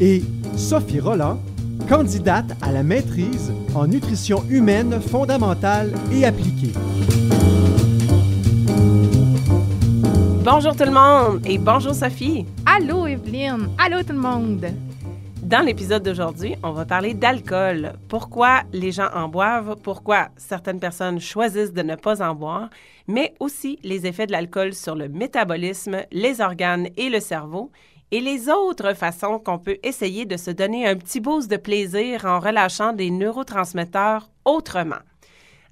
et Sophie Roland, candidate à la maîtrise en nutrition humaine fondamentale et appliquée. Bonjour tout le monde et bonjour Sophie. Allô Evelyne, allô tout le monde. Dans l'épisode d'aujourd'hui, on va parler d'alcool. Pourquoi les gens en boivent, pourquoi certaines personnes choisissent de ne pas en boire, mais aussi les effets de l'alcool sur le métabolisme, les organes et le cerveau, et les autres façons qu'on peut essayer de se donner un petit boost de plaisir en relâchant des neurotransmetteurs autrement.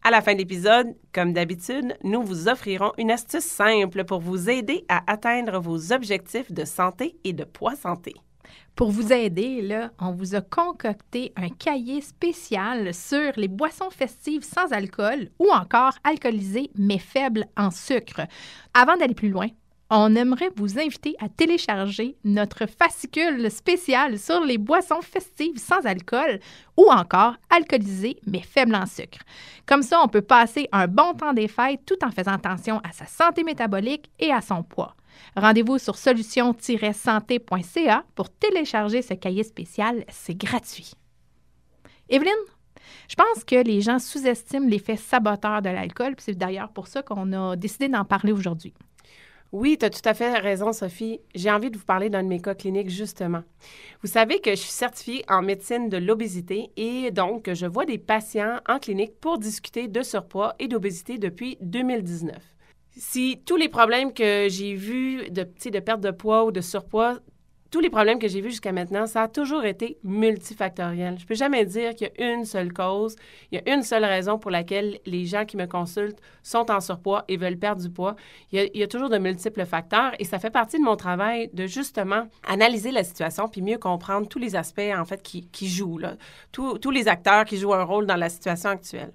À la fin de l'épisode, comme d'habitude, nous vous offrirons une astuce simple pour vous aider à atteindre vos objectifs de santé et de poids santé. Pour vous aider, là, on vous a concocté un cahier spécial sur les boissons festives sans alcool ou encore alcoolisées mais faibles en sucre. Avant d'aller plus loin, on aimerait vous inviter à télécharger notre fascicule spécial sur les boissons festives sans alcool ou encore alcoolisées mais faibles en sucre. Comme ça, on peut passer un bon temps des fêtes tout en faisant attention à sa santé métabolique et à son poids. Rendez-vous sur solution-santé.ca pour télécharger ce cahier spécial. C'est gratuit. Evelyne, je pense que les gens sous-estiment l'effet saboteur de l'alcool, c'est d'ailleurs pour ça qu'on a décidé d'en parler aujourd'hui. Oui, tu as tout à fait raison, Sophie. J'ai envie de vous parler d'un de mes cas cliniques, justement. Vous savez que je suis certifiée en médecine de l'obésité et donc je vois des patients en clinique pour discuter de surpoids et d'obésité depuis 2019. Si tous les problèmes que j'ai vus de, de perte de poids ou de surpoids, tous les problèmes que j'ai vus jusqu'à maintenant, ça a toujours été multifactoriel. Je peux jamais dire qu'il y a une seule cause, il y a une seule raison pour laquelle les gens qui me consultent sont en surpoids et veulent perdre du poids. Il y a, toujours de multiples facteurs et ça fait partie de mon travail de justement analyser la situation puis mieux comprendre tous les aspects en fait qui, jouent, là. tous les acteurs qui jouent un rôle dans la situation actuelle.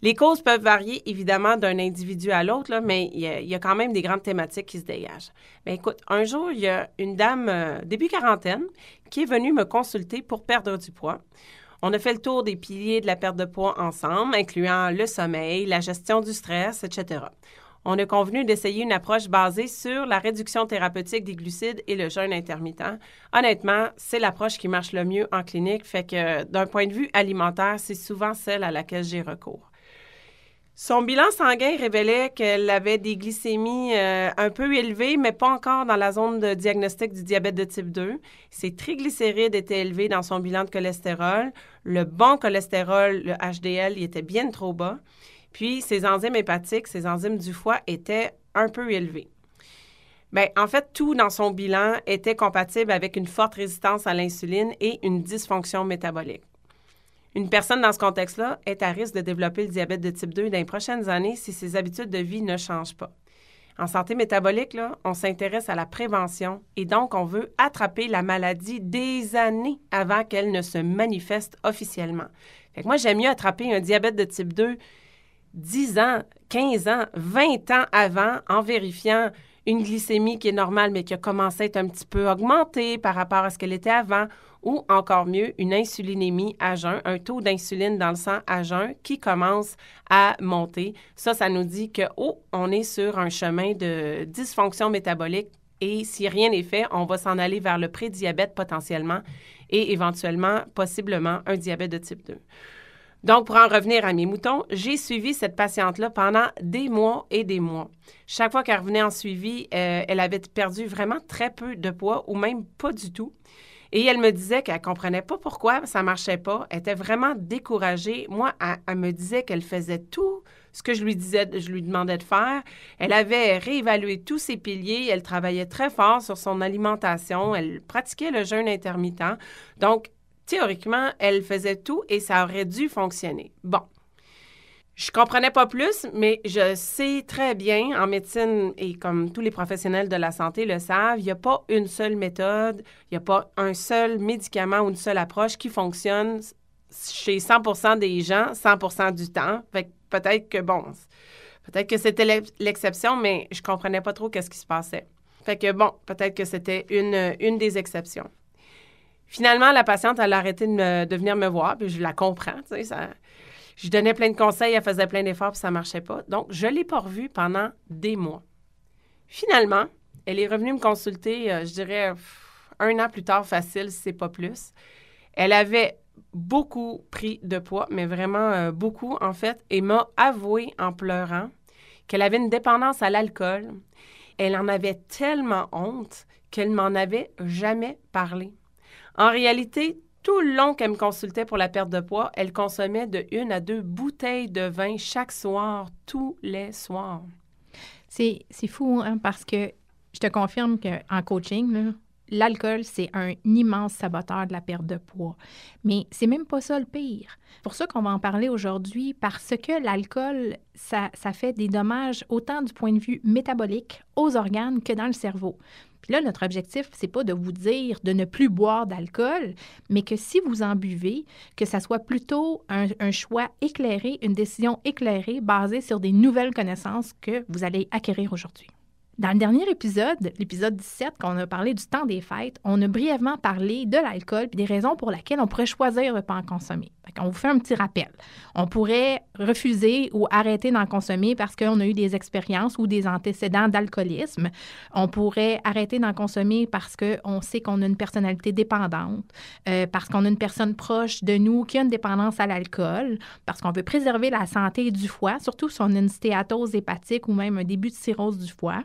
Les causes peuvent varier évidemment d'un individu à l'autre, mais il y, a, quand même des grandes thématiques qui se dégagent. Mais écoute, un jour, il y a une dame euh, début quarantaine qui est venue me consulter pour perdre du poids. On a fait le tour des piliers de la perte de poids ensemble, incluant le sommeil, la gestion du stress, etc. On a convenu d'essayer une approche basée sur la réduction thérapeutique des glucides et le jeûne intermittent. Honnêtement, c'est l'approche qui marche le mieux en clinique, fait que d'un point de vue alimentaire, c'est souvent celle à laquelle j'ai recours. Son bilan sanguin révélait qu'elle avait des glycémies euh, un peu élevées, mais pas encore dans la zone de diagnostic du diabète de type 2. Ses triglycérides étaient élevés dans son bilan de cholestérol. Le bon cholestérol, le HDL, il était bien trop bas. Puis ses enzymes hépatiques, ses enzymes du foie étaient un peu élevés. Bien, en fait, tout dans son bilan était compatible avec une forte résistance à l'insuline et une dysfonction métabolique. Une personne dans ce contexte-là est à risque de développer le diabète de type 2 dans les prochaines années si ses habitudes de vie ne changent pas. En santé métabolique, on s'intéresse à la prévention et donc on veut attraper la maladie des années avant qu'elle ne se manifeste officiellement. Fait moi, j'aime mieux attraper un diabète de type 2 10 ans, 15 ans, 20 ans avant en vérifiant une glycémie qui est normale mais qui a commencé à être un petit peu augmentée par rapport à ce qu'elle était avant ou encore mieux, une insulinémie à jeun, un taux d'insuline dans le sang à jeun qui commence à monter. Ça, ça nous dit que, oh, on est sur un chemin de dysfonction métabolique et si rien n'est fait, on va s'en aller vers le prédiabète potentiellement et éventuellement, possiblement, un diabète de type 2. Donc, pour en revenir à mes moutons, j'ai suivi cette patiente-là pendant des mois et des mois. Chaque fois qu'elle revenait en suivi, euh, elle avait perdu vraiment très peu de poids ou même pas du tout. Et elle me disait qu'elle comprenait pas pourquoi ça marchait pas. Elle était vraiment découragée. Moi, elle, me disait qu'elle faisait tout ce que je lui disais, je lui demandais de faire. Elle avait réévalué tous ses piliers. Elle travaillait très fort sur son alimentation. Elle pratiquait le jeûne intermittent. Donc, théoriquement, elle faisait tout et ça aurait dû fonctionner. Bon. Je comprenais pas plus, mais je sais très bien en médecine et comme tous les professionnels de la santé le savent, il n'y a pas une seule méthode, il n'y a pas un seul médicament ou une seule approche qui fonctionne chez 100% des gens 100% du temps. Fait peut-être que bon, peut-être que c'était l'exception, mais je comprenais pas trop qu'est-ce qui se passait. Fait que bon, peut-être que c'était une, une des exceptions. Finalement, la patiente, a arrêté de, de venir me voir, puis je la comprends, tu sais, ça je donnais plein de conseils, elle faisait plein d'efforts, puis ça marchait pas. Donc, je l'ai pas revue pendant des mois. Finalement, elle est revenue me consulter, euh, je dirais, un an plus tard, facile, si c'est pas plus. Elle avait beaucoup pris de poids, mais vraiment euh, beaucoup, en fait, et m'a avoué en pleurant qu'elle avait une dépendance à l'alcool. Elle en avait tellement honte qu'elle m'en avait jamais parlé. En réalité, tout le long qu'elle me consultait pour la perte de poids, elle consommait de une à deux bouteilles de vin chaque soir, tous les soirs. C'est fou, hein, parce que je te confirme qu'en coaching, l'alcool, c'est un immense saboteur de la perte de poids. Mais c'est même pas ça le pire. Pour ça qu'on va en parler aujourd'hui, parce que l'alcool, ça, ça, fait des dommages autant du point de vue métabolique aux organes que dans le cerveau. Puis là, notre objectif, c'est pas de vous dire de ne plus boire d'alcool, mais que si vous en buvez, que ça soit plutôt un, un, choix éclairé, une décision éclairée basée sur des nouvelles connaissances que vous allez acquérir aujourd'hui. Dans le dernier épisode, l'épisode 17, quand on a parlé du temps des fêtes, on a brièvement parlé de l'alcool et des raisons pour lesquelles on pourrait choisir de ne pas en consommer. On vous fait un petit rappel. On pourrait refuser ou arrêter d'en consommer parce qu'on a eu des expériences ou des antécédents d'alcoolisme. On pourrait arrêter d'en consommer parce qu'on sait qu'on a une personnalité dépendante, euh, parce qu'on a une personne proche de nous qui a une dépendance à l'alcool, parce qu'on veut préserver la santé du foie, surtout si on a une stéatose hépatique ou même un début de cirrhose du foie.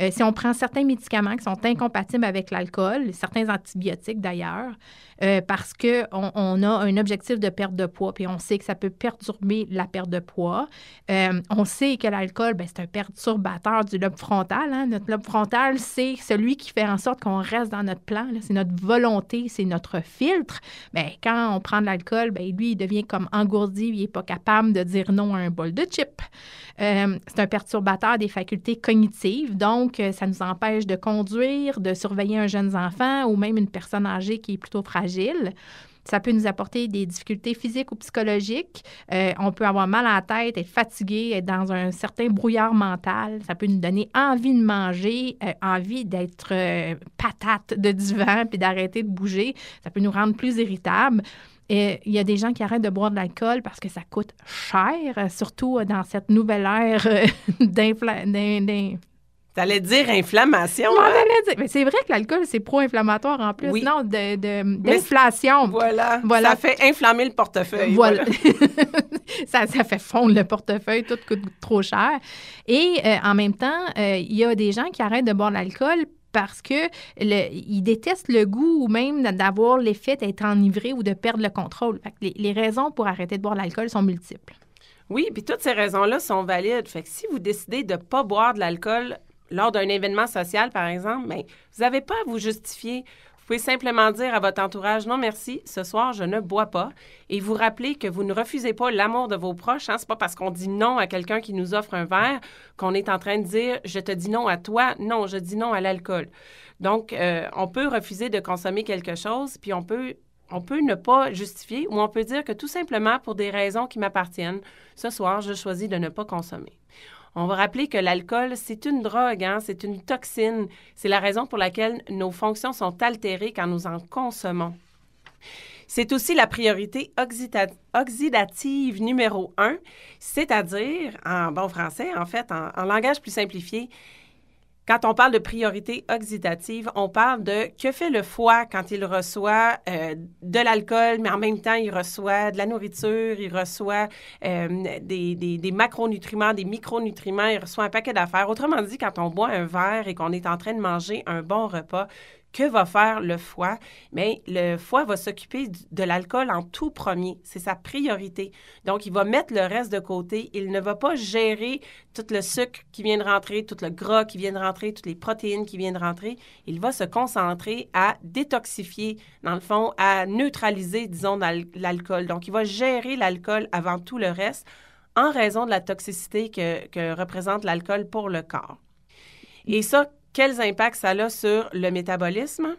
Euh, si on prend certains médicaments qui sont incompatibles avec l'alcool, certains antibiotiques d'ailleurs, euh, parce qu'on on a un objectif de perte de poids, puis on sait que ça peut perturber la perte de poids. Euh, on sait que l'alcool, ben, c'est un perturbateur du lobe frontal. Hein. Notre lobe frontal, c'est celui qui fait en sorte qu'on reste dans notre plan. C'est notre volonté, c'est notre filtre. Bien, quand on prend de l'alcool, ben, lui, il devient comme engourdi, il n'est pas capable de dire non à un bol de chips. C'est un perturbateur des facultés cognitives, donc ça nous empêche de conduire, de surveiller un jeune enfant ou même une personne âgée qui est plutôt fragile ça peut nous apporter des difficultés physiques ou psychologiques. Euh, on peut avoir mal à la tête, être fatigué, être dans un certain brouillard mental. Ça peut nous donner envie de manger, euh, envie d'être euh, patate de divan puis d'arrêter de bouger. Ça peut nous rendre plus irritables. Et il y a des gens qui arrêtent de boire de l'alcool parce que ça coûte cher, surtout dans cette nouvelle ère T'allais dire inflammation. Hein? dire. Mais c'est vrai que l'alcool, c'est pro-inflammatoire en plus. Non, d'inflation. De, voilà. voilà. Ça fait inflammer le portefeuille. Voilà. ça, ça, fait fondre le portefeuille, tout coûte trop cher. Et euh, en même temps, euh, il y a des gens qui arrêtent de boire de l'alcool parce que ils détestent le goût ou même d'avoir l'effet d'être enivré ou de perdre le contrôle. les, les raisons pour arrêter de boire de l'alcool sont multiples. Oui, puis toutes ces raisons-là sont valides. Fait que si vous décidez de ne pas boire de l'alcool lors d'un événement social, par exemple, bien, vous n'avez pas à vous justifier. Vous pouvez simplement dire à votre entourage non merci, ce soir je ne bois pas et vous rappeler que vous ne refusez pas l'amour de vos proches. Hein? C'est pas parce qu'on dit non à quelqu'un qui nous offre un verre qu'on est en train de dire je te dis non à toi, non, je dis non à l'alcool. Donc euh, on peut refuser de consommer quelque chose puis on peut on peut ne pas justifier ou on peut dire que tout simplement pour des raisons qui m'appartiennent, ce soir je choisis de ne pas consommer. On va rappeler que l'alcool, c'est une drogue, hein, c'est une toxine. C'est la raison pour laquelle nos fonctions sont altérées quand nous en consommons. C'est aussi la priorité oxydative numéro un, c'est-à-dire, en bon français, en fait, en langage plus simplifié, quand on parle de priorité oxydative, on parle de que fait le foie quand il reçoit euh, de l'alcool, mais en même temps, il reçoit de la nourriture, il reçoit euh, des, macronutriments, des micronutriments, il reçoit un paquet d'affaires. Autrement dit, quand on boit un verre et qu'on est en train de manger un bon repas, que va faire le foie? Bien, le foie va s'occuper de l'alcool en tout premier. C'est sa priorité. Donc, il va mettre le reste de côté. Il ne va pas gérer tout le sucre qui vient de rentrer, tout le gras qui vient de rentrer, toutes les protéines qui viennent de rentrer. Il va se concentrer à détoxifier, dans le fond, à neutraliser, disons, l'alcool. Donc, il va gérer l'alcool avant tout le reste en raison de la toxicité que, que représente l'alcool pour le corps. Et ça, quels impacts ça a sur le métabolisme?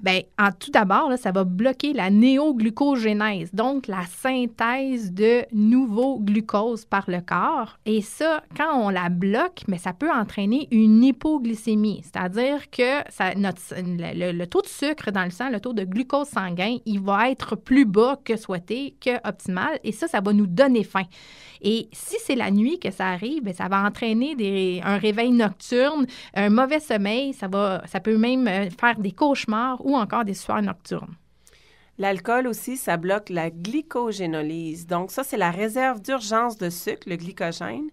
Bien, en tout d'abord, ça va bloquer la néoglucogénèse, donc la synthèse de nouveaux glucoses par le corps. Et ça, quand on la bloque, ça peut entraîner une hypoglycémie, c'est-à-dire que le, le, taux de sucre dans le sang, le taux de glucose sanguin, il va être plus bas que souhaité, que optimal, et ça, ça va nous donner faim. Et si c'est la nuit que ça arrive, bien, ça va entraîner un réveil nocturne, un mauvais sommeil, ça, ça peut même euh, faire des cauchemars ou encore des sueurs nocturnes. L'alcool aussi, ça bloque la glycogénolyse. Donc, ça, c'est la réserve d'urgence de sucre, le glycogène,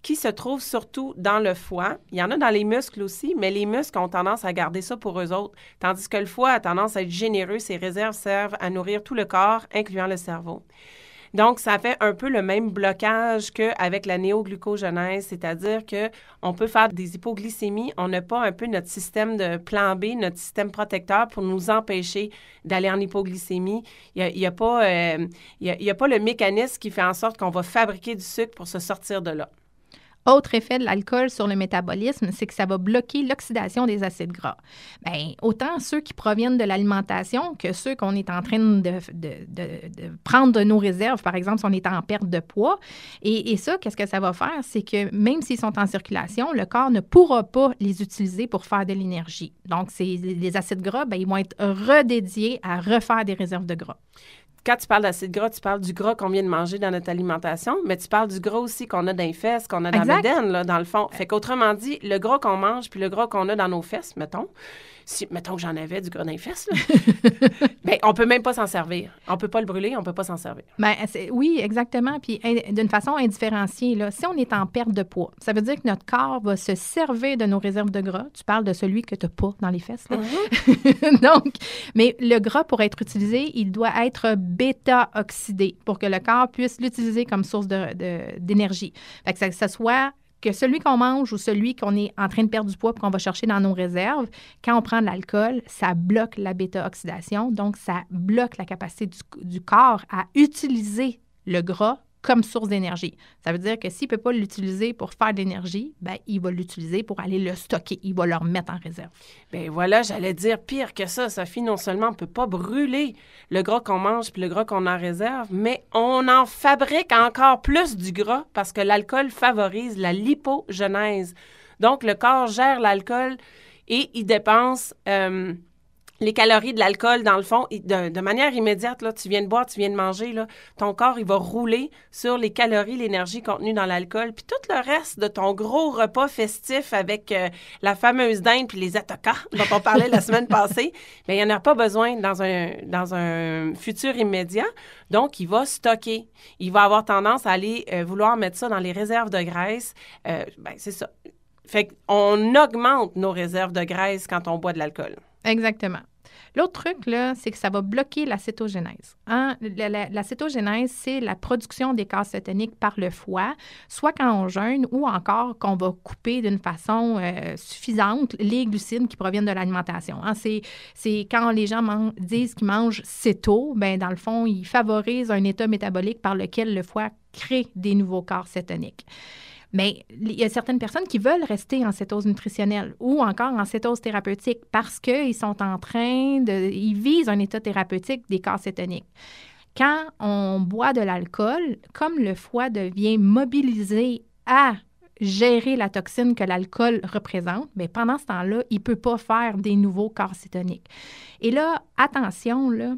qui se trouve surtout dans le foie. Il y en a dans les muscles aussi, mais les muscles ont tendance à garder ça pour eux autres, tandis que le foie a tendance à être généreux. Ses réserves servent à nourrir tout le corps, incluant le cerveau. Donc, ça fait un peu le même blocage qu'avec la néoglucogenèse, c'est-à-dire qu'on peut faire des hypoglycémies. On n'a pas un peu notre système de plan B, notre système protecteur pour nous empêcher d'aller en hypoglycémie. Il n'y a, pas, euh, a pas le mécanisme qui fait en sorte qu'on va fabriquer du sucre pour se sortir de là. Autre effet de l'alcool sur le métabolisme, c'est que ça va bloquer l'oxydation des acides gras. Bien, autant ceux qui proviennent de l'alimentation que ceux qu'on est en train de, prendre de nos réserves, par exemple, si on est en perte de poids. Et, ça, qu'est-ce que ça va faire? C'est que même s'ils sont en circulation, le corps ne pourra pas les utiliser pour faire de l'énergie. Donc, les acides gras, bien, ils vont être redédiés à refaire des réserves de gras quand tu parles d'acide gras, tu parles du gras qu'on vient de manger dans notre alimentation, mais tu parles du gras aussi qu'on a dans les fesses, qu'on a dans la là, dans le fond. Fait qu'autrement dit, le gras qu'on mange puis le gras qu'on a dans nos fesses, mettons, si, mettons que j'en avais du gras dans les fesses, bien, on peut même pas s'en servir. On peut pas le brûler, on peut pas s'en servir. Bien, oui, exactement. Puis d'une façon indifférenciée, là, si on est en perte de poids, ça veut dire que notre corps va se servir de nos réserves de gras. Tu parles de celui que tu n'as pas dans les fesses. Mm-hmm. Donc, mais le gras, pour être utilisé, il doit être bêta-oxydé pour que le corps puisse l'utiliser comme source d'énergie. De, fait que ça, ça soit que celui qu'on mange ou celui qu'on est en train de perdre du poids qu'on va chercher dans nos réserves, quand on prend de l'alcool, ça bloque la bêta-oxydation, donc ça bloque la capacité du, du corps à utiliser le gras comme source d'énergie. Ça veut dire que s'il ne peut pas l'utiliser pour faire de l'énergie, ben, il va l'utiliser pour aller le stocker. Il va le remettre en réserve. Bien voilà, j'allais dire pire que ça, Sophie. Non seulement on ne peut pas brûler le gras qu'on mange puis le gras qu'on en réserve, mais on en fabrique encore plus du gras parce que l'alcool favorise la lipogenèse. Donc, le corps gère l'alcool et il dépense... Euh, les calories de l'alcool, dans le fond, de, manière immédiate, là, tu viens de boire, tu viens de manger, là, ton corps, il va rouler sur les calories, l'énergie contenue dans l'alcool. Puis tout le reste de ton gros repas festif avec euh, la fameuse dinde puis les attaquants dont on parlait la semaine passée, bien, il n'y en a pas besoin dans un, dans un futur immédiat. Donc, il va stocker. Il va avoir tendance à aller euh, vouloir mettre ça dans les réserves de graisse. Euh, ben, c'est ça. Fait qu'on augmente nos réserves de graisse quand on boit de l'alcool. Exactement. L'autre truc, là, c'est que ça va bloquer l'acétogénèse. Hein? L'acétogénèse, c'est la production des gaz cétoniques par le foie, soit quand on jeûne ou encore qu'on va couper d'une façon euh, suffisante les glucides qui proviennent de l'alimentation. Hein? C'est quand les gens disent qu'ils mangent céto, ben dans le fond, ils favorisent un état métabolique par lequel le foie crée des nouveaux corps cétoniques. Mais il y a certaines personnes qui veulent rester en cétose nutritionnelle ou encore en cétose thérapeutique parce qu'ils sont en train de. Ils visent un état thérapeutique des corps cétoniques. Quand on boit de l'alcool, comme le foie devient mobilisé à gérer la toxine que l'alcool représente, mais pendant ce temps-là, il ne peut pas faire des nouveaux corps cétoniques. Et là, attention, là,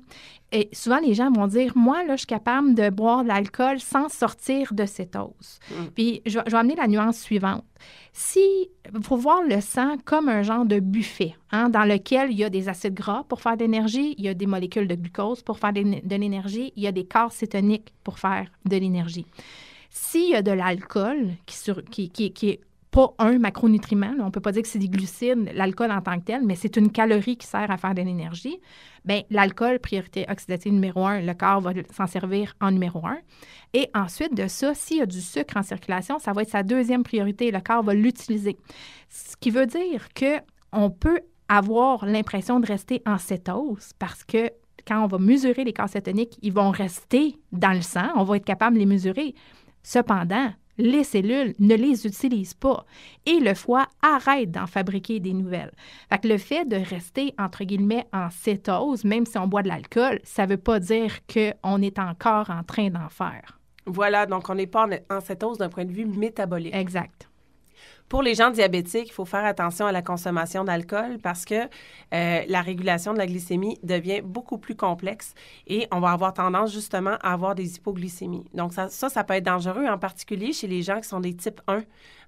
et souvent les gens vont dire, moi, là, je suis capable de boire de l'alcool sans sortir de cétose. Mm. Puis, je, je, vais amener la nuance suivante. Si, il faut voir le sang comme un genre de buffet, hein, dans lequel il y a des acides gras pour faire de l'énergie, il y a des molécules de glucose pour faire de l'énergie, il y a des corps cétoniques pour faire de l'énergie. S'il y a de l'alcool qui, est pas un macronutriment, on ne peut pas dire que c'est des glucides, l'alcool en tant que tel, mais c'est une calorie qui sert à faire de l'énergie, bien, l'alcool, priorité oxydative numéro un, le corps va s'en servir en numéro un. Et ensuite de ça, s'il y a du sucre en circulation, ça va être sa deuxième priorité, le corps va l'utiliser. Ce qui veut dire qu'on peut avoir l'impression de rester en cétose parce que quand on va mesurer les corps cétoniques, ils vont rester dans le sang, on va être capable de les mesurer Cependant, les cellules ne les utilisent pas et le foie arrête d'en fabriquer des nouvelles. Fait que le fait de rester, entre guillemets, en cétose, même si on boit de l'alcool, ça ne veut pas dire qu'on est encore en train d'en faire. Voilà, donc on n'est pas en cétose d'un point de vue métabolique. Exact. Pour les gens diabétiques, il faut faire attention à la consommation d'alcool parce que euh, la régulation de la glycémie devient beaucoup plus complexe et on va avoir tendance justement à avoir des hypoglycémies. Donc ça, ça, peut être dangereux, en particulier chez les gens qui sont des types 1.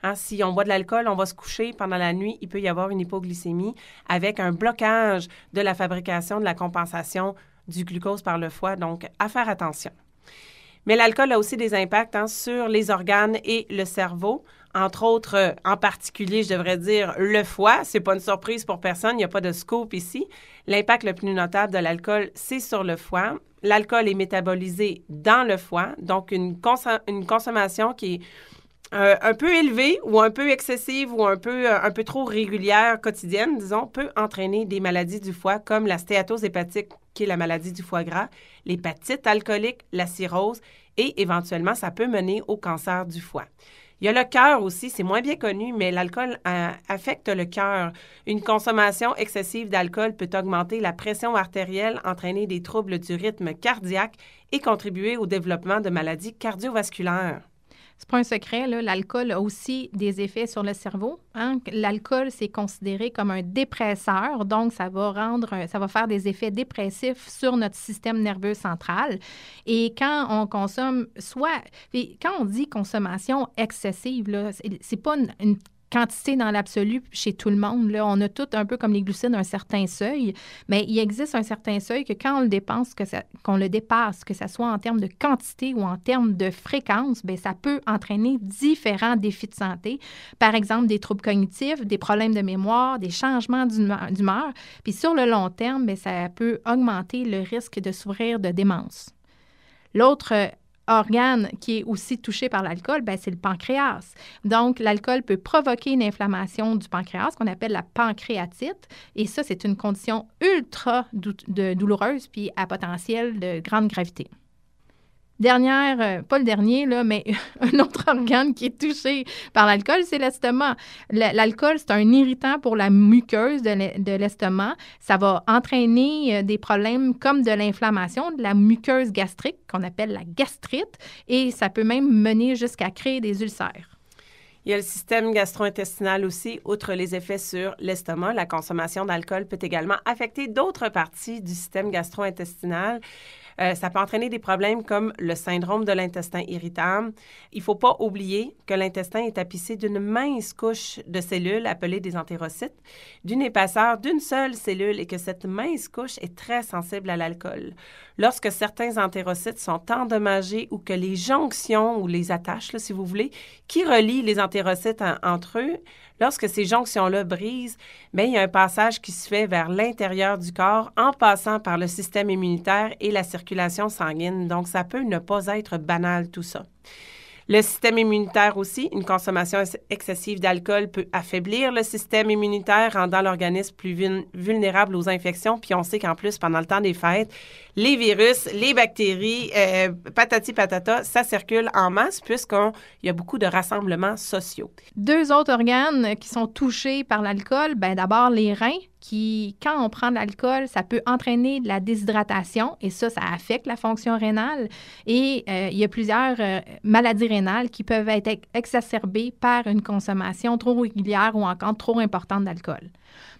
Hein, si on boit de l'alcool, on va se coucher pendant la nuit, il peut y avoir une hypoglycémie avec un blocage de la fabrication, de la compensation du glucose par le foie. Donc, à faire attention. Mais l'alcool a aussi des impacts hein, sur les organes et le cerveau entre autres, euh, en particulier, je devrais dire le foie. C'est pas une surprise pour personne, il n'y a pas de scope ici. L'impact le plus notable de l'alcool, c'est sur le foie. L'alcool est métabolisé dans le foie, donc une, consommation qui est euh, un peu élevée ou un peu excessive ou un peu, euh, un peu trop régulière, quotidienne, disons, peut entraîner des maladies du foie comme la stéatose hépatique, qui est la maladie du foie gras, l'hépatite alcoolique, la cirrhose et éventuellement, ça peut mener au cancer du foie. Il y a le cœur aussi, c'est moins bien connu, mais l'alcool affecte le cœur. Une consommation excessive d'alcool peut augmenter la pression artérielle, entraîner des troubles du rythme cardiaque et contribuer au développement de maladies cardiovasculaires. C'est pas un secret, l'alcool a aussi des effets sur le cerveau. Hein. L'alcool, c'est considéré comme un dépresseur, donc ça va rendre, ça faire des effets dépressifs sur notre système nerveux central. Et quand on consomme, soit, quand on dit consommation excessive, c'est pas une quantité dans l'absolu chez tout le monde. Là, on a tout un peu comme les glucides un certain seuil, mais il existe un certain seuil que quand on le dépense, que qu'on le dépasse, que ce soit en termes de quantité ou en termes de fréquence, bien, ça peut entraîner différents défis de santé. Par exemple, des troubles cognitifs, des problèmes de mémoire, des changements d'humeur. Puis sur le long terme, bien, ça peut augmenter le risque de souffrir de démence. L'autre organe qui est aussi touché par l'alcool, ben, c'est le pancréas. Donc, l'alcool peut provoquer une inflammation du pancréas qu'on appelle la pancréatite. Et ça, c'est une condition ultra douloureuse puis à potentiel de grande gravité. Dernière, euh, pas le dernier, là, mais un autre organe qui est touché par l'alcool, c'est l'estomac. L'alcool, c'est un irritant pour la muqueuse de l'estomac. Ça va entraîner euh, des problèmes comme de l'inflammation de la muqueuse gastrique, qu'on appelle la gastrite, et ça peut même mener jusqu'à créer des ulcères. Il y a le système gastro-intestinal aussi. Outre les effets sur l'estomac, la consommation d'alcool peut également affecter d'autres parties du système gastro-intestinal. Euh, ça peut entraîner des problèmes comme le syndrome de l'intestin irritable. Il ne faut pas oublier que l'intestin est tapissé d'une mince couche de cellules appelées des entérocytes, d'une épaisseur d'une seule cellule et que cette mince couche est très sensible à l'alcool. Lorsque certains entérocytes sont endommagés ou que les jonctions ou les attaches, si vous voulez, qui relient les entérocytes entre eux, Lorsque ces jonctions-là brisent, bien, il y a un passage qui se fait vers l'intérieur du corps en passant par le système immunitaire et la circulation sanguine. Donc, ça peut ne pas être banal tout ça. Le système immunitaire aussi, une consommation excessive d'alcool peut affaiblir le système immunitaire, rendant l'organisme plus vulnérable aux infections. Puis on sait qu'en plus, pendant le temps des fêtes, les virus, les bactéries, euh, patati patata, ça circule en masse puisqu'il y a beaucoup de rassemblements sociaux. Deux autres organes qui sont touchés par l'alcool, ben d'abord les reins qui, quand on prend de l'alcool, ça peut entraîner de la déshydratation et ça, ça affecte la fonction rénale. Et euh, il y a plusieurs euh, maladies rénales qui peuvent être exacerbées par une consommation trop régulière ou encore trop importante d'alcool.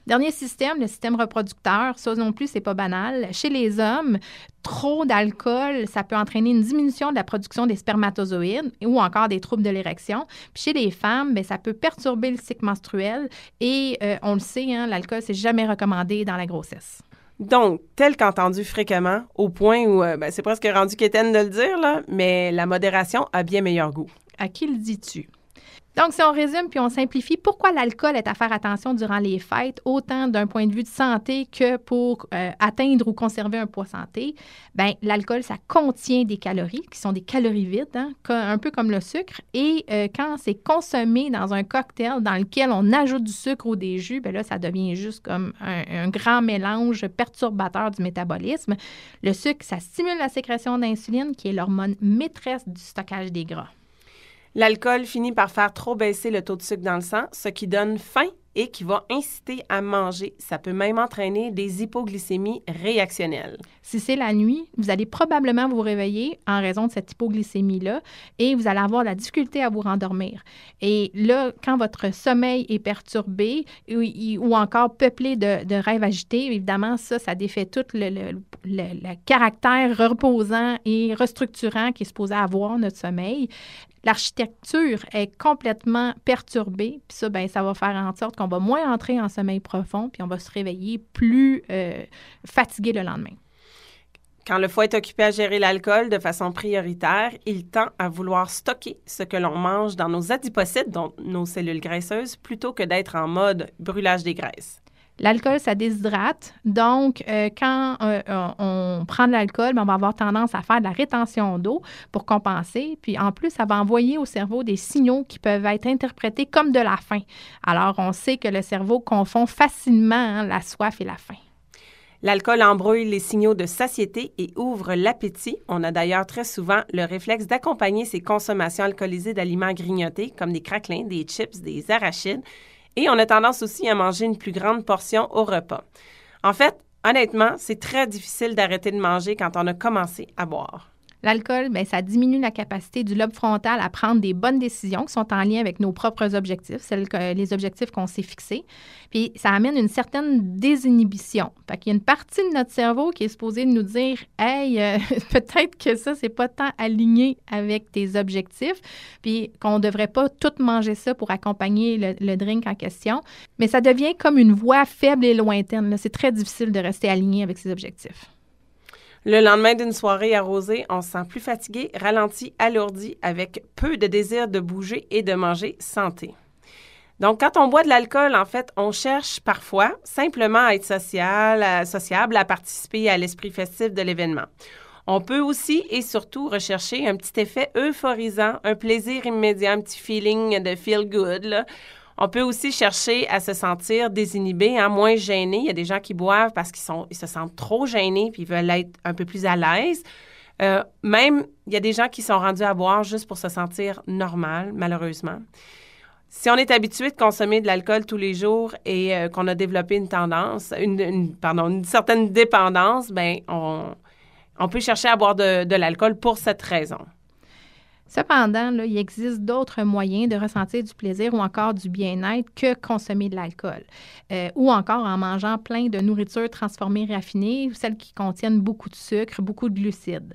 Dernier système, le système reproducteur. Ça non plus, c'est pas banal. Chez les hommes, trop d'alcool, ça peut entraîner une diminution de la production des spermatozoïdes ou encore des troubles de l'érection. Puis chez les femmes, bien, ça peut perturber le cycle menstruel et euh, on le sait, hein, l'alcool, c'est jamais recommandé dans la grossesse. Donc, tel qu'entendu fréquemment, au point où euh, ben, c'est presque rendu quétaine de le dire, là, mais la modération a bien meilleur goût. À qui le dis-tu? Donc, si on résume puis on simplifie, pourquoi l'alcool est à faire attention durant les fêtes, autant d'un point de vue de santé que pour euh, atteindre ou conserver un poids santé? Bien, l'alcool, ça contient des calories, qui sont des calories vides, hein, un peu comme le sucre. Et euh, quand c'est consommé dans un cocktail dans lequel on ajoute du sucre ou des jus, bien là, ça devient juste comme un, un grand mélange perturbateur du métabolisme. Le sucre, ça stimule la sécrétion d'insuline, qui est l'hormone maîtresse du stockage des gras. L'alcool finit par faire trop baisser le taux de sucre dans le sang, ce qui donne faim et qui va inciter à manger. Ça peut même entraîner des hypoglycémies réactionnelles. Si c'est la nuit, vous allez probablement vous réveiller en raison de cette hypoglycémie-là et vous allez avoir la difficulté à vous rendormir. Et là, quand votre sommeil est perturbé ou, encore peuplé de, rêves agités, évidemment, ça, ça défait tout le, le caractère reposant et restructurant qui est supposé avoir notre sommeil l'architecture est complètement perturbée, puis ça, ben, ça va faire en sorte qu'on va moins entrer en sommeil profond, puis on va se réveiller plus euh, fatigué le lendemain. Quand le foie est occupé à gérer l'alcool de façon prioritaire, il tend à vouloir stocker ce que l'on mange dans nos adipocytes, donc nos cellules graisseuses, plutôt que d'être en mode brûlage des graisses. L'alcool, ça déshydrate. Donc, euh, quand euh, on prend de l'alcool, ben, on va avoir tendance à faire de la rétention d'eau pour compenser. Puis, en plus, ça va envoyer au cerveau des signaux qui peuvent être interprétés comme de la faim. Alors, on sait que le cerveau confond facilement hein, la soif et la faim. L'alcool embrouille les signaux de satiété et ouvre l'appétit. On a d'ailleurs très souvent le réflexe d'accompagner ces consommations alcoolisées d'aliments grignotés comme des craquelins, des chips, des arachides et on a tendance aussi à manger une plus grande portion au repas. En fait, honnêtement, c'est très difficile d'arrêter de manger quand on a commencé à boire. L'alcool, bien, ça diminue la capacité du lobe frontal à prendre des bonnes décisions qui sont en lien avec nos propres objectifs, celles que, les objectifs qu'on s'est fixés. Puis ça amène une certaine désinhibition. Fait qu'il y a une partie de notre cerveau qui est supposée nous dire Hey, euh, peut-être que ça, c'est pas tant aligné avec tes objectifs, puis qu'on devrait pas tout manger ça pour accompagner le, le drink en question. Mais ça devient comme une voix faible et lointaine. C'est très difficile de rester aligné avec ses objectifs. Le lendemain d'une soirée arrosée, on se sent plus fatigué, ralenti, alourdi, avec peu de désir de bouger et de manger santé. Donc, quand on boit de l'alcool, en fait, on cherche parfois simplement à être social, à, sociable, à participer à l'esprit festif de l'événement. On peut aussi et surtout rechercher un petit effet euphorisant, un plaisir immédiat, un petit feeling de feel good. On peut aussi chercher à se sentir désinhibé, hein, moins gêné. Il y a des gens qui boivent parce qu'ils ils se sentent trop gênés puis ils veulent être un peu plus à l'aise. Euh, même, il y a des gens qui sont rendus à boire juste pour se sentir normal, malheureusement. Si on est habitué de consommer de l'alcool tous les jours et euh, qu'on a développé une tendance, une, pardon, une certaine dépendance, ben on, peut chercher à boire de l'alcool pour cette raison. Cependant, il existe d'autres moyens de ressentir du plaisir ou encore du bien-être que consommer de l'alcool, euh, ou encore en mangeant plein de nourriture transformée raffinée, celles qui contiennent beaucoup de sucre, beaucoup de glucides.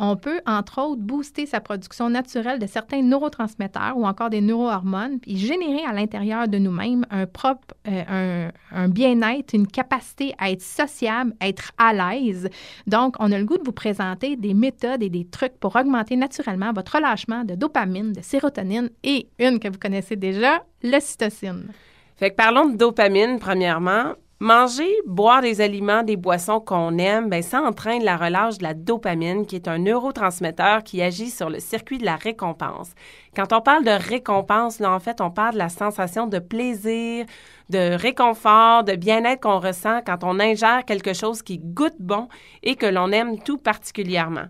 On peut, entre autres, booster sa production naturelle de certains neurotransmetteurs ou encore des neurohormones, puis générer à l'intérieur de nous-mêmes un propre, euh, un, bien-être, une capacité à être sociable, à être à l'aise. Donc, on a le goût de vous présenter des méthodes et des trucs pour augmenter naturellement votre relâchement de dopamine, de sérotonine et une que vous connaissez déjà, l'ocytocine. Fait que parlons de dopamine, premièrement. Manger, boire des aliments, des boissons qu'on aime, ben, ça entraîne la relâche de la dopamine, qui est un neurotransmetteur qui agit sur le circuit de la récompense. Quand on parle de récompense, là, en fait, on parle de la sensation de plaisir, de réconfort, de bien-être qu'on ressent quand on ingère quelque chose qui goûte bon et que l'on aime tout particulièrement.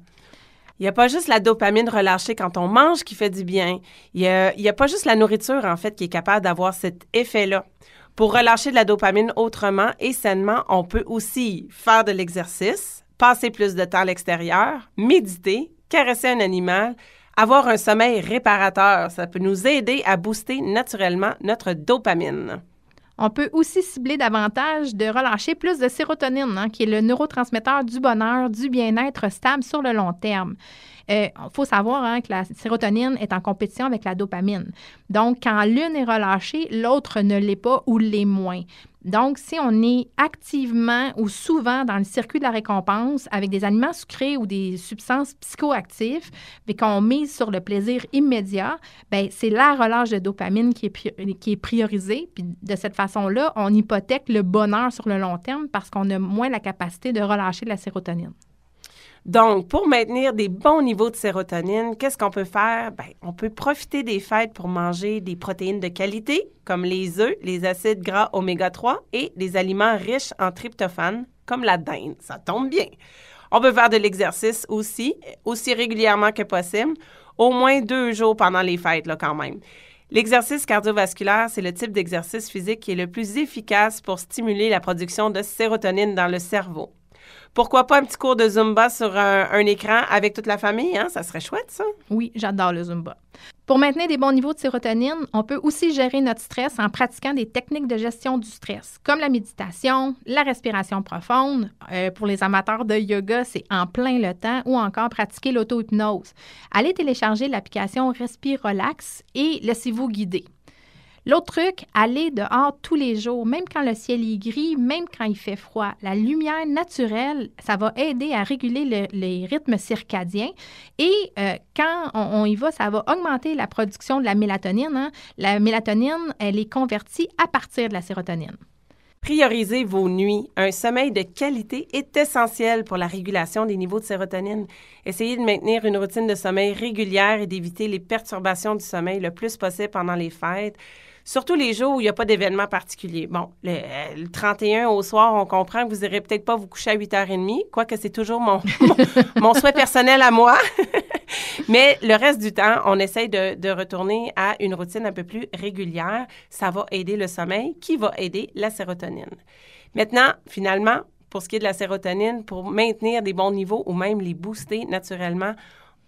Il n'y a pas juste la dopamine relâchée quand on mange qui fait du bien. Il n'y a, a, pas juste la nourriture, en fait, qui est capable d'avoir cet effet-là. Pour relâcher de la dopamine autrement et sainement, on peut aussi faire de l'exercice, passer plus de temps à l'extérieur, méditer, caresser un animal, avoir un sommeil réparateur. Ça peut nous aider à booster naturellement notre dopamine. On peut aussi cibler davantage de relâcher plus de sérotonine, hein, qui est le neurotransmetteur du bonheur, du bien-être stable sur le long terme. Il faut savoir hein, que la sérotonine est en compétition avec la dopamine. Donc, quand l'une est relâchée, l'autre ne l'est pas ou l'est moins. Donc, si on est activement ou souvent dans le circuit de la récompense avec des aliments sucrés ou des substances psychoactives, mais qu'on mise sur le plaisir immédiat, ben c'est la relâche de dopamine qui est, qui est priorisée. Puis de cette façon-là, on hypothèque le bonheur sur le long terme parce qu'on a moins la capacité de relâcher la sérotonine. Donc, pour maintenir des bons niveaux de sérotonine, qu'est-ce qu'on peut faire? Bien, on peut profiter des fêtes pour manger des protéines de qualité, comme les œufs, les acides gras oméga 3 et des aliments riches en tryptophane, comme la dinde. Ça tombe bien. On peut faire de l'exercice aussi, aussi régulièrement que possible, au moins deux jours pendant les fêtes, là, quand même. L'exercice cardiovasculaire, c'est le type d'exercice physique qui est le plus efficace pour stimuler la production de sérotonine dans le cerveau. Pourquoi pas un petit cours de Zumba sur un, écran avec toute la famille? Hein? Ça serait chouette, ça. Oui, j'adore le Zumba. Pour maintenir des bons niveaux de sérotonine, on peut aussi gérer notre stress en pratiquant des techniques de gestion du stress, comme la méditation, la respiration profonde. Euh, pour les amateurs de yoga, c'est en plein le temps, ou encore pratiquer l'auto-hypnose. Allez télécharger l'application Respire Relax et laissez-vous guider. L'autre truc, aller dehors tous les jours, même quand le ciel est gris, même quand il fait froid. La lumière naturelle, ça va aider à réguler les rythmes circadiens. Et euh, quand on, y va, ça va augmenter la production de la mélatonine. Hein. La mélatonine, elle est convertie à partir de la sérotonine. Priorisez vos nuits. Un sommeil de qualité est essentiel pour la régulation des niveaux de sérotonine. Essayez de maintenir une routine de sommeil régulière et d'éviter les perturbations du sommeil le plus possible pendant les fêtes. Surtout les jours où il n'y a pas d'événement particulier. Bon, le, 31 au soir, on comprend que vous n'irez peut-être pas vous coucher à 8h30, quoique c'est toujours mon, mon, souhait personnel à moi. Mais le reste du temps, on essaye de, de, retourner à une routine un peu plus régulière. Ça va aider le sommeil, qui va aider la sérotonine. Maintenant, finalement, pour ce qui est de la sérotonine, pour maintenir des bons niveaux ou même les booster naturellement,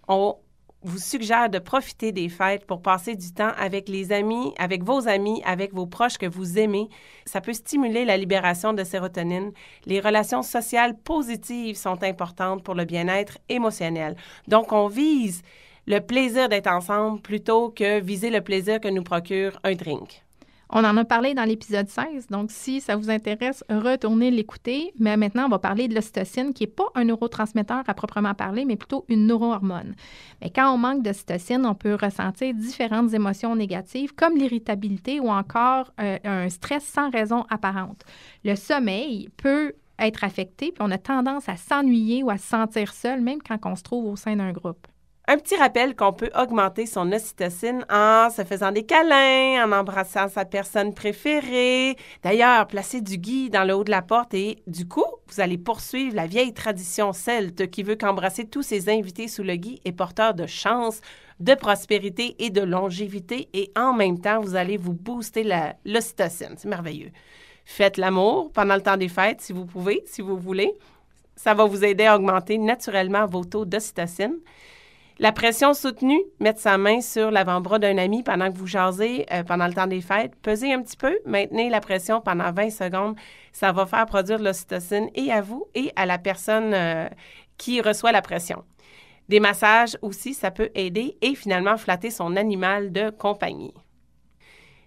on vous suggère de profiter des fêtes pour passer du temps avec les amis, avec vos amis, avec vos proches que vous aimez. Ça peut stimuler la libération de sérotonine. Les relations sociales positives sont importantes pour le bien-être émotionnel. Donc, on vise le plaisir d'être ensemble plutôt que viser le plaisir que nous procure un drink. On en a parlé dans l'épisode 16, donc si ça vous intéresse, retournez l'écouter. Mais maintenant, on va parler de l'ocytocine, qui n'est pas un neurotransmetteur à proprement parler, mais plutôt une neurohormone. Mais quand on manque d'ocytocine, on peut ressentir différentes émotions négatives, comme l'irritabilité ou encore euh, un stress sans raison apparente. Le sommeil peut être affecté, puis on a tendance à s'ennuyer ou à se sentir seul, même quand on se trouve au sein d'un groupe. Un petit rappel qu'on peut augmenter son ocytocine en se faisant des câlins, en embrassant sa personne préférée. D'ailleurs, placez du gui dans le haut de la porte et du coup, vous allez poursuivre la vieille tradition celte qui veut qu'embrasser tous ses invités sous le gui est porteur de chance, de prospérité et de longévité et en même temps, vous allez vous booster l'ocytocine. C'est merveilleux. Faites l'amour pendant le temps des fêtes si vous pouvez, si vous voulez. Ça va vous aider à augmenter naturellement vos taux d'ocytocine. La pression soutenue, mettre sa main sur l'avant-bras d'un ami pendant que vous jasez euh, pendant le temps des fêtes, pesez un petit peu, maintenez la pression pendant 20 secondes. Ça va faire produire l'ocytocine et à vous et à la personne euh, qui reçoit la pression. Des massages aussi, ça peut aider et finalement flatter son animal de compagnie.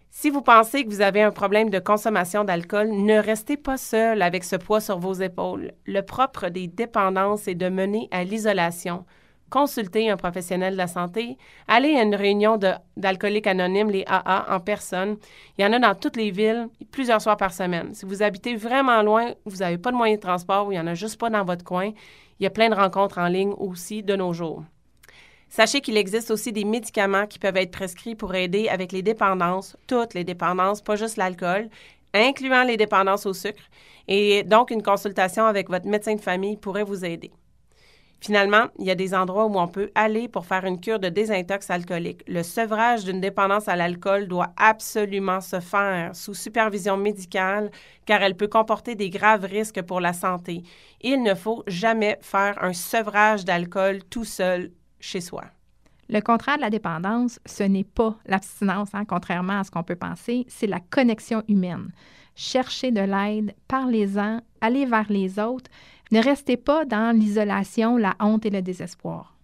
Si vous pensez que vous avez un problème de consommation d'alcool, ne restez pas seul avec ce poids sur vos épaules. Le propre des dépendances est de mener à l'isolation consulter un professionnel de la santé, aller à une réunion d'alcooliques anonymes, les AA, en personne. Il y en a dans toutes les villes, plusieurs soirs par semaine. Si vous habitez vraiment loin, vous n'avez pas de moyen de transport ou il n'y en a juste pas dans votre coin, il y a plein de rencontres en ligne aussi de nos jours. Sachez qu'il existe aussi des médicaments qui peuvent être prescrits pour aider avec les dépendances, toutes les dépendances, pas juste l'alcool, incluant les dépendances au sucre. Et donc, une consultation avec votre médecin de famille pourrait vous aider. Finalement, il y a des endroits où on peut aller pour faire une cure de désintox alcoolique. Le sevrage d'une dépendance à l'alcool doit absolument se faire sous supervision médicale car elle peut comporter des graves risques pour la santé. Il ne faut jamais faire un sevrage d'alcool tout seul chez soi. Le contraire de la dépendance, ce n'est pas l'abstinence, hein, contrairement à ce qu'on peut penser, c'est la connexion humaine. Cherchez de l'aide, parlez-en, allez vers les autres. Ne restez pas dans l'isolation, la honte et le désespoir.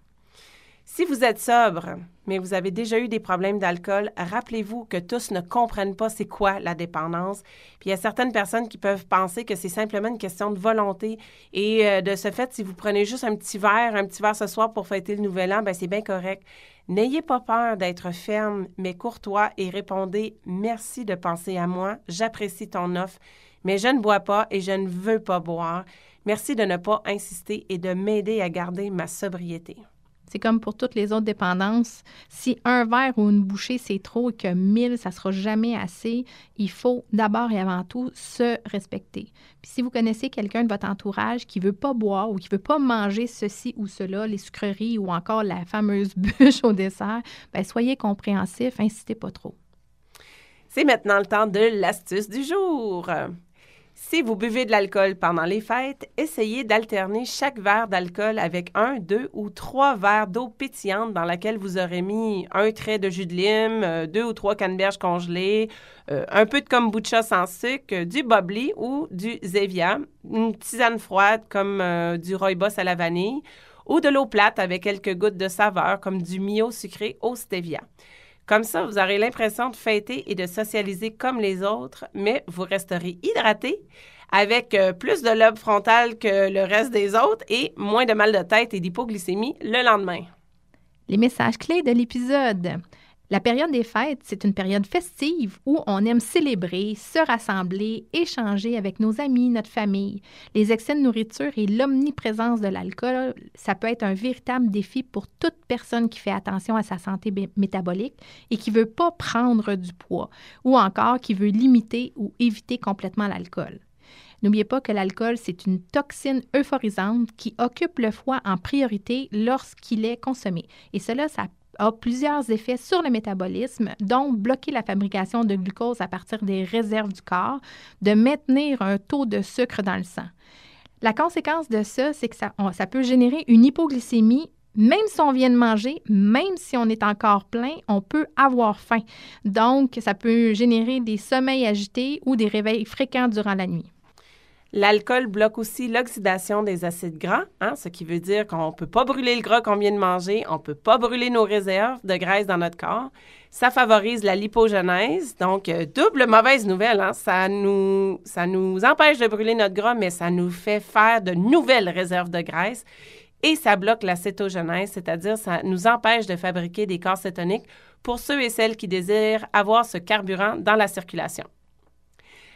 Si vous êtes sobre, mais vous avez déjà eu des problèmes d'alcool, rappelez-vous que tous ne comprennent pas c'est quoi la dépendance. Puis il y a certaines personnes qui peuvent penser que c'est simplement une question de volonté. Et euh, de ce fait, si vous prenez juste un petit verre, un petit verre ce soir pour fêter le nouvel an, ben c'est bien correct. N'ayez pas peur d'être ferme, mais courtois et répondez Merci de penser à moi, j'apprécie ton offre, mais je ne bois pas et je ne veux pas boire. Merci de ne pas insister et de m'aider à garder ma sobriété. C'est comme pour toutes les autres dépendances. Si un verre ou une bouchée, c'est trop et que 1000, ça ne sera jamais assez, il faut d'abord et avant tout se respecter. Puis si vous connaissez quelqu'un de votre entourage qui ne veut pas boire ou qui ne veut pas manger ceci ou cela, les sucreries ou encore la fameuse bûche au dessert, bien, soyez compréhensif, insistez pas trop. C'est maintenant le temps de l'astuce du jour. Si vous buvez de l'alcool pendant les fêtes, essayez d'alterner chaque verre d'alcool avec un, deux ou trois verres d'eau pétillante dans laquelle vous aurez mis un trait de jus de lime, euh, deux ou trois canneberges congelées, euh, un peu de kombucha sans sucre, du bubbly ou du zevia, une tisane froide comme euh, du rooibos à la vanille ou de l'eau plate avec quelques gouttes de saveur comme du mio sucré au stevia. Comme ça, vous aurez l'impression de fêter et de socialiser comme les autres, mais vous resterez hydraté avec euh, plus de lobe frontal que le reste des autres et moins de mal de tête et d'hypoglycémie le lendemain. Les messages clés de l'épisode. La période des fêtes, c'est une période festive où on aime célébrer, se rassembler, échanger avec nos amis, notre famille. Les excès de nourriture et l'omniprésence de l'alcool, ça peut être un véritable défi pour toute personne qui fait attention à sa santé métabolique et qui veut pas prendre du poids ou encore qui veut limiter ou éviter complètement l'alcool. N'oubliez pas que l'alcool, c'est une toxine euphorisante qui occupe le foie en priorité lorsqu'il est consommé. Et cela, ça a plusieurs effets sur le métabolisme, dont bloquer la fabrication de glucose à partir des réserves du corps, de maintenir un taux de sucre dans le sang. La conséquence de ça, c'est que ça, ça peut générer une hypoglycémie même si on vient de manger, même si on est encore plein, on peut avoir faim. Donc, ça peut générer des sommeils agités ou des réveils fréquents durant la nuit. L'alcool bloque aussi l'oxydation des acides gras, hein, ce qui veut dire qu'on ne peut pas brûler le gras qu'on vient de manger, on ne peut pas brûler nos réserves de graisse dans notre corps. Ça favorise la lipogenèse, donc euh, double mauvaise nouvelle. Hein, ça, nous, ça nous empêche de brûler notre gras, mais ça nous fait faire de nouvelles réserves de graisse. Et ça bloque la cétogenèse, c'est-à-dire ça nous empêche de fabriquer des corps cétoniques pour ceux et celles qui désirent avoir ce carburant dans la circulation.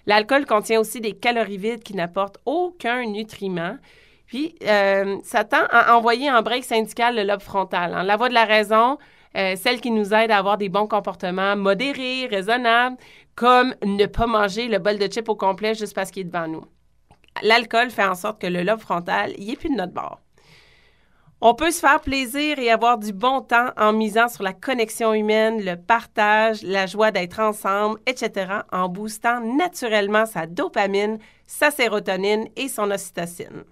L'alcool contient aussi des calories vides qui n'apportent aucun nutriment. Puis, euh, ça tend à envoyer en break syndical le lobe frontal. Hein. La voix de la raison, euh, celle qui nous aide à avoir des bons comportements modérés, raisonnables, comme ne pas manger le bol de chips au complet juste parce qu'il est devant nous. L'alcool fait en sorte que le lobe frontal, il est plus de notre bord. On peut se faire plaisir et avoir du bon temps en misant sur la connexion humaine, le partage, la joie d'être ensemble, etc., en boostant naturellement sa dopamine, sa sérotonine et son ocytocine.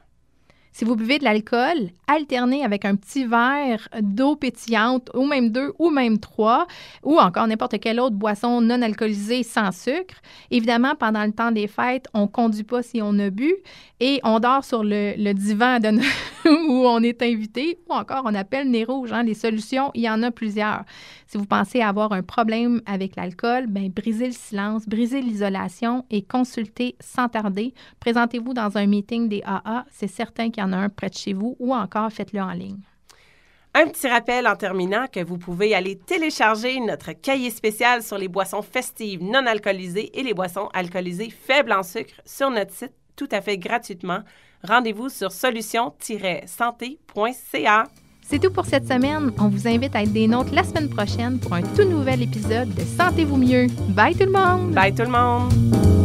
Si vous buvez de l'alcool, alternez avec un petit verre d'eau pétillante, ou même deux, ou même trois, ou encore n'importe quelle autre boisson non alcoolisée sans sucre. Évidemment, pendant le temps des fêtes, on ne conduit pas si on a bu et on dort sur le, divan de où on est invité, ou encore on appelle Nez Rouge. Hein. Les solutions, il y en a plusieurs. Si vous pensez avoir un problème avec l'alcool, ben, brisez le silence, brisez l'isolation et consultez sans tarder. Présentez-vous dans un meeting des AA. C'est certain qu'il y en a un près de chez vous ou encore faites-le en ligne. Un petit rappel en terminant que vous pouvez aller télécharger notre cahier spécial sur les boissons festives non alcoolisées et les boissons alcoolisées faibles en sucre sur notre site tout à fait gratuitement. Rendez-vous sur solution-santé.ca. C'est tout pour cette semaine. On vous invite à être des nôtres la semaine prochaine pour un tout nouvel épisode de Sentez-vous mieux. Bye tout le monde! Bye tout le monde!